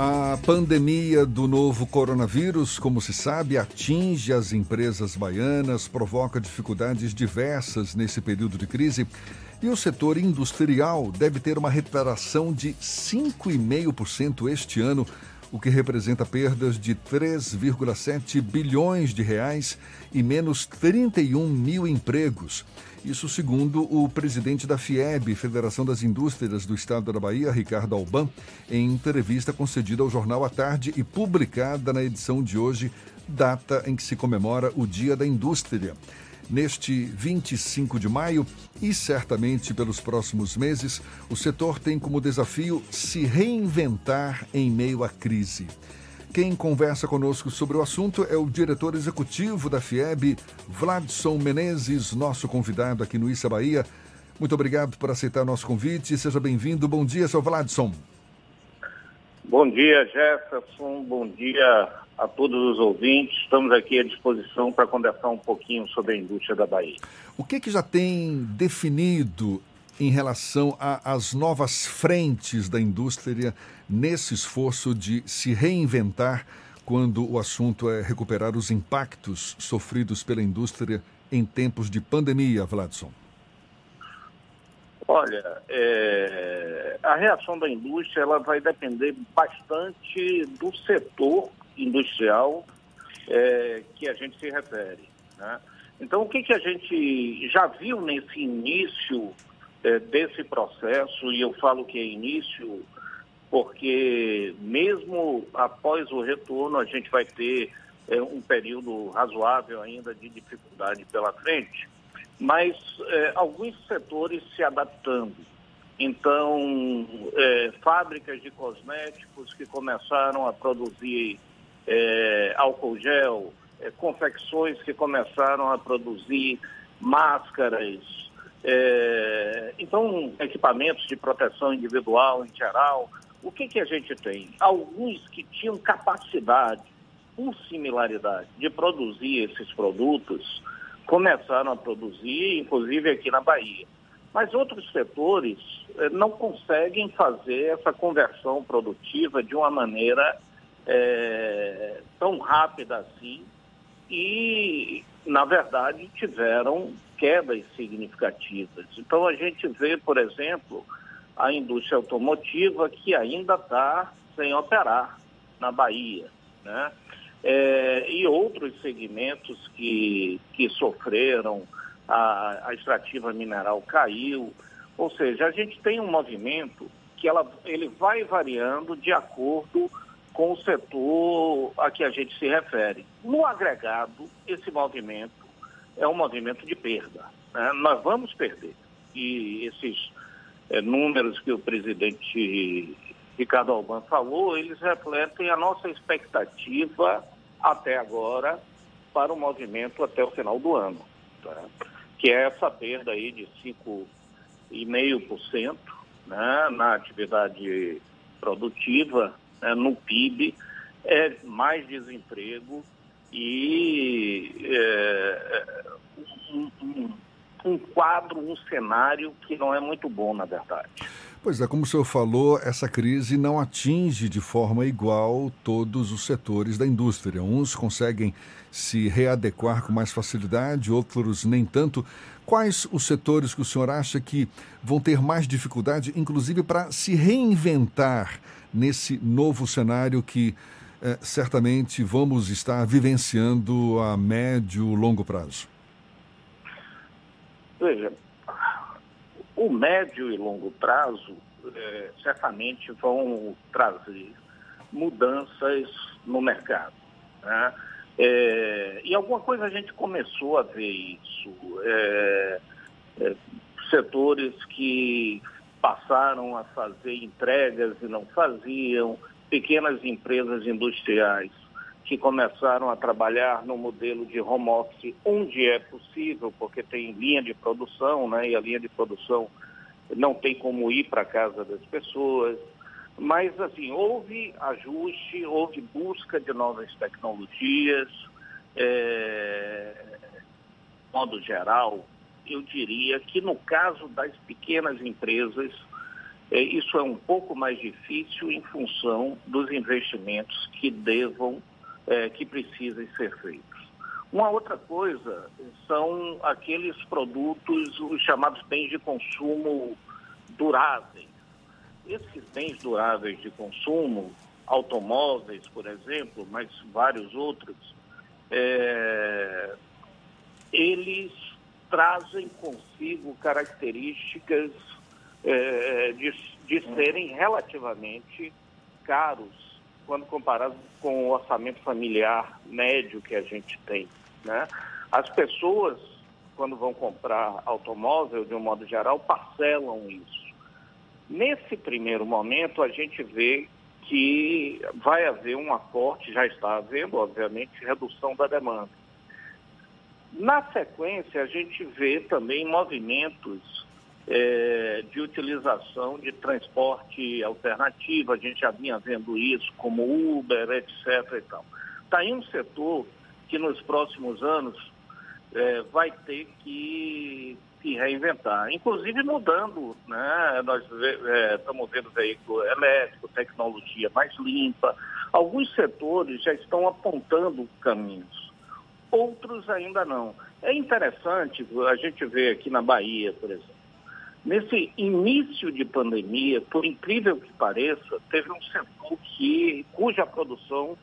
A pandemia do novo coronavírus, como se sabe, atinge as empresas baianas, provoca dificuldades diversas nesse período de crise. E o setor industrial deve ter uma recuperação de 5,5% este ano, o que representa perdas de 3,7 bilhões de reais e menos 31 mil empregos. Isso segundo o presidente da FIEB, Federação das Indústrias do Estado da Bahia, Ricardo Alban, em entrevista concedida ao Jornal à Tarde e publicada na edição de hoje, data em que se comemora o Dia da Indústria. Neste 25 de maio e certamente pelos próximos meses, o setor tem como desafio se reinventar em meio à crise. Quem conversa conosco sobre o assunto é o diretor executivo da FIEB, Vladson Menezes, nosso convidado aqui no Issa Bahia. Muito obrigado por aceitar nosso convite. Seja bem-vindo. Bom dia, seu Vladson. Bom dia, Jefferson. Bom dia a todos os ouvintes. Estamos aqui à disposição para conversar um pouquinho sobre a indústria da Bahia. O que, que já tem definido em relação às novas frentes da indústria nesse esforço de se reinventar quando o assunto é recuperar os impactos sofridos pela indústria em tempos de pandemia, Vladson? Olha, é, a reação da indústria ela vai depender bastante do setor industrial é, que a gente se refere. Né? Então, o que, que a gente já viu nesse início é, desse processo, e eu falo que é início, porque mesmo após o retorno, a gente vai ter é, um período razoável ainda de dificuldade pela frente, mas é, alguns setores se adaptando. Então, é, fábricas de cosméticos que começaram a produzir é, álcool gel, é, confecções que começaram a produzir máscaras, é, então, equipamentos de proteção individual em geral, o que, que a gente tem? Alguns que tinham capacidade, por similaridade, de produzir esses produtos, começaram a produzir, inclusive aqui na Bahia. Mas outros setores eh, não conseguem fazer essa conversão produtiva de uma maneira é, tão rápida assim e, na verdade, tiveram quedas significativas. Então, a gente vê, por exemplo, a indústria automotiva que ainda está sem operar na Bahia. Né? É, e outros segmentos que, que sofreram, a, a extrativa mineral caiu. Ou seja, a gente tem um movimento que ela, ele vai variando de acordo com o setor a que a gente se refere. No agregado, esse movimento é um movimento de perda. Né? Nós vamos perder. E esses é, números que o presidente Ricardo Alban falou, eles refletem a nossa expectativa até agora para o movimento até o final do ano, tá? que é essa perda aí de 5,5% né, na atividade produtiva, né, no PIB, é mais desemprego e é, um, um, um quadro, um cenário que não é muito bom, na verdade. Pois é, como o senhor falou, essa crise não atinge de forma igual todos os setores da indústria. Uns conseguem se readequar com mais facilidade, outros nem tanto. Quais os setores que o senhor acha que vão ter mais dificuldade, inclusive para se reinventar nesse novo cenário que eh, certamente vamos estar vivenciando a médio e longo prazo? Veja, o médio e longo prazo é, certamente vão trazer mudanças no mercado. Né? É, e alguma coisa a gente começou a ver isso. É, é setores que passaram a fazer entregas e não faziam, pequenas empresas industriais que começaram a trabalhar no modelo de home office, onde é possível, porque tem linha de produção, né? E a linha de produção não tem como ir para a casa das pessoas. Mas, assim, houve ajuste, houve busca de novas tecnologias. É... De modo geral, eu diria que no caso das pequenas empresas, é, isso é um pouco mais difícil em função dos investimentos que devam, é, que precisem ser feitos. Uma outra coisa são aqueles produtos, os chamados bens de consumo duráveis. Esses bens duráveis de consumo, automóveis, por exemplo, mas vários outros, é, eles trazem consigo características é, de, de serem relativamente caros quando comparado com o orçamento familiar médio que a gente tem. Né? As pessoas, quando vão comprar automóvel, de um modo geral, parcelam isso. Nesse primeiro momento, a gente vê que vai haver um aporte, já está havendo, obviamente, redução da demanda. Na sequência, a gente vê também movimentos é, de utilização de transporte alternativo, a gente já vinha vendo isso, como Uber, etc. Está aí um setor que nos próximos anos é, vai ter que se reinventar, inclusive mudando, né? Nós é, estamos vendo veículo elétrico, tecnologia mais limpa. Alguns setores já estão apontando caminhos, outros ainda não. É interessante a gente ver aqui na Bahia, por exemplo. Nesse início de pandemia, por incrível que pareça, teve um setor que, cuja produção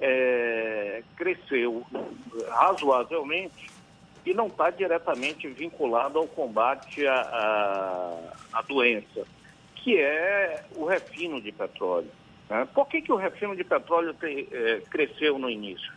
é, cresceu razoavelmente e não está diretamente vinculado ao combate à, à, doença, que é o refino de petróleo. Né? Por que, que o refino de petróleo te, é, cresceu no início?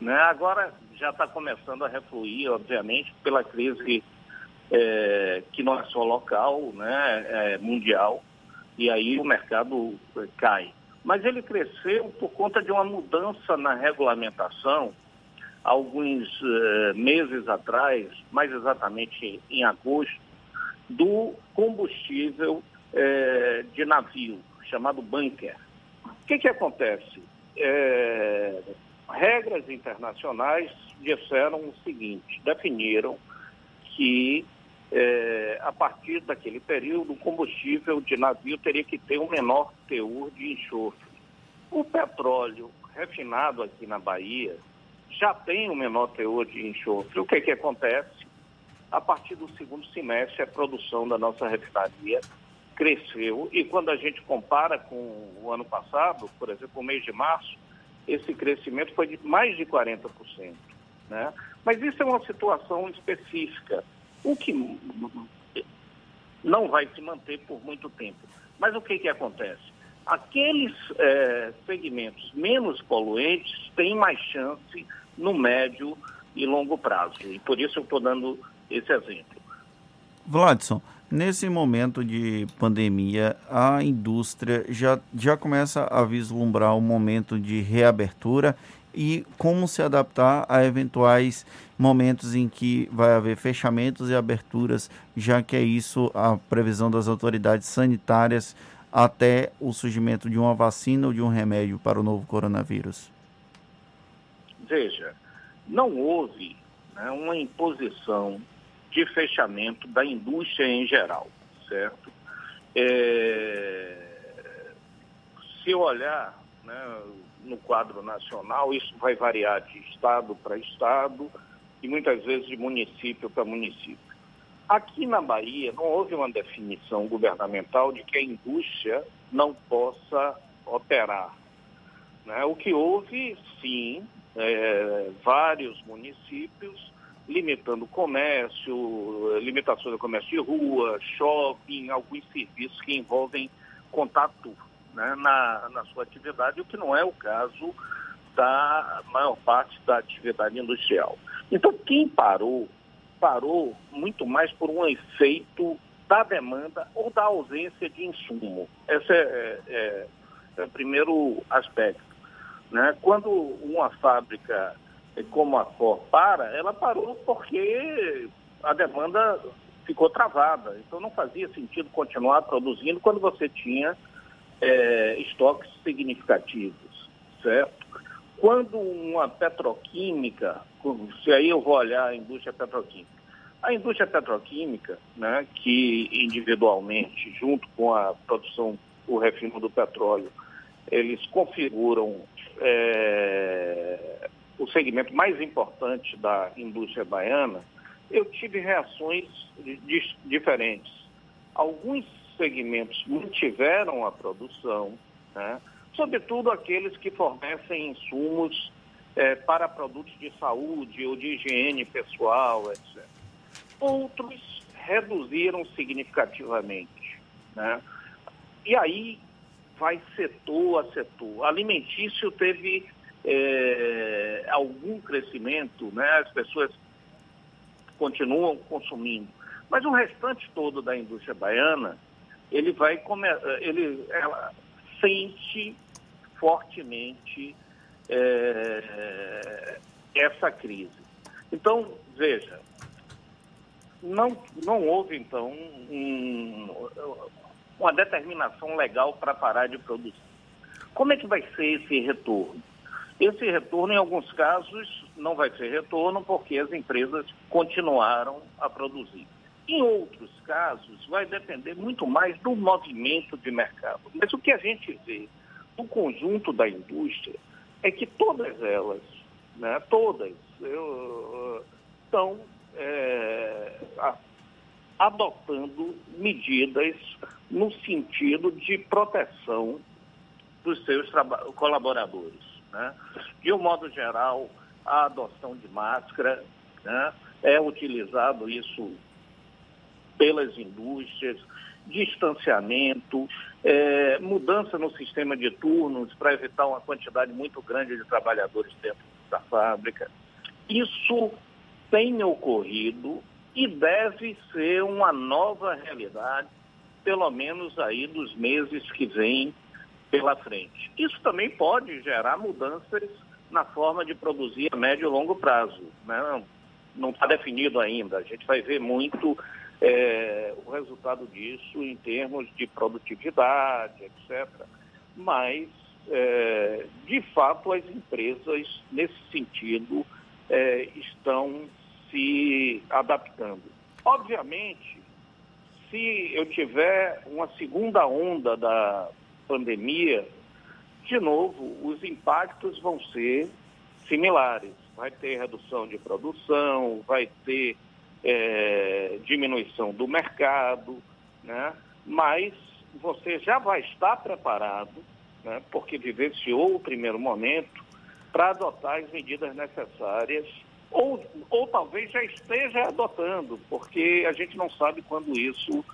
Né? Agora já está começando a refluir, obviamente, pela crise é, que não é só local, né, é mundial, e aí o mercado é, cai. Mas ele cresceu por conta de uma mudança na regulamentação, alguns é, meses atrás, mais exatamente em agosto, do combustível é, de navio, chamado bunker. O que, que acontece? Regras internacionais disseram o seguinte, definiram que é, a partir daquele período, o combustível de navio teria que ter um menor teor de enxofre. O petróleo refinado aqui na Bahia já tem um menor teor de enxofre. O que, que acontece? A partir do segundo semestre, a produção da nossa refinaria cresceu e quando a gente compara com o ano passado, por exemplo, o mês de março, esse crescimento foi de mais de 40%. Né? Mas isso é uma situação específica o que não vai se manter por muito tempo. Mas o que, que acontece? Aqueles é, segmentos menos poluentes têm mais chance no médio e longo prazo. E por isso eu estou dando esse exemplo. Vladson, nesse momento de pandemia, a indústria já, já começa a vislumbrar um momento de reabertura e como se adaptar a eventuais momentos em que vai haver fechamentos e aberturas, já que é isso a previsão das autoridades sanitárias até o surgimento de uma vacina ou de um remédio para o novo coronavírus? Veja, não houve né, uma imposição de fechamento da indústria em geral, certo? É... Se olhar né, no quadro nacional, isso vai variar de estado para estado e muitas vezes de município para município. Aqui na Bahia não houve uma definição governamental de que a indústria não possa operar. Né? O que houve, sim, é, vários municípios limitando o comércio, limitações do comércio de rua, shopping, alguns serviços que envolvem contato né, na, na sua atividade, o que não é o caso da maior parte da atividade industrial. Então, quem parou, parou muito mais por um efeito da demanda ou da ausência de insumo. Esse é, é, é, é o primeiro aspecto. Né? Quando uma fábrica como a Cor para, ela parou porque a demanda ficou travada. Então não fazia sentido continuar produzindo quando você tinha é, estoques significativos, certo? Quando uma petroquímica, se aí eu vou olhar a indústria petroquímica, A indústria petroquímica, né, que individualmente, junto com a produção, o refino do petróleo, eles configuram é, o segmento mais importante da indústria baiana, eu tive reações diferentes. Alguns segmentos mantiveram a produção, né? sobretudo aqueles que fornecem insumos é, para produtos de saúde ou de higiene pessoal, etc. Outros reduziram significativamente. Né? E aí vai setor a setor. Alimentício teve é, algum crescimento, né? as pessoas continuam consumindo. Mas o restante todo da indústria baiana, ele vai ele ela sente fortemente é, essa crise. Então, veja, não, não houve, então, um, uma determinação legal para parar de produzir. Como é que vai ser esse retorno? Esse retorno, em alguns casos, não vai ser retorno porque as empresas continuaram a produzir. Em outros casos, vai depender muito mais do movimento de mercado. Mas o que a gente vê no conjunto da indústria é que todas elas, né, todas, estão é, adotando medidas no sentido de proteção dos seus colaboradores. Né? De um modo geral, a adoção de máscara, né? é utilizado isso pelas indústrias, distanciamento, é, mudança no sistema de turnos para evitar uma quantidade muito grande de trabalhadores dentro da fábrica. Isso tem ocorrido e deve ser uma nova realidade, pelo menos aí dos meses que vêm pela frente. Isso também pode gerar mudanças na forma de produzir a médio e longo prazo. Né? Não está definido ainda. A gente vai ver muito é, o resultado disso em termos de produtividade, etc. Mas, é, de fato, as empresas, nesse sentido, é, estão se adaptando. Obviamente, se eu tiver uma segunda onda da pandemia, de novo, os impactos vão ser similares. Vai ter redução de produção, vai ter é, diminuição do mercado, né? mas você já vai estar preparado, né? porque vivenciou o primeiro momento, para adotar as medidas necessárias, ou, ou talvez já esteja adotando, porque a gente não sabe quando isso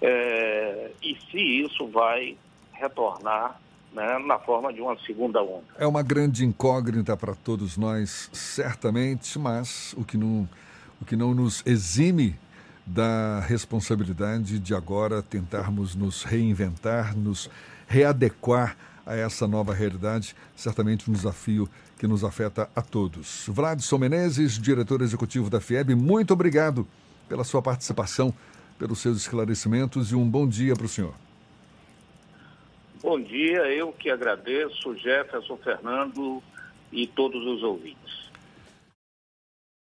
é, e se isso vai retornar né, na forma de uma segunda onda. É uma grande incógnita para todos nós, certamente, mas o que não, o que não nos exime da responsabilidade de agora tentarmos nos reinventar, nos readequar a essa nova realidade, certamente um desafio que nos afeta a todos. Vladson Menezes, diretor executivo da FIEB, muito obrigado pela sua participação, pelos seus esclarecimentos e um bom dia para o senhor. Bom dia, eu que agradeço, Jefferson, Fernando e todos os ouvintes.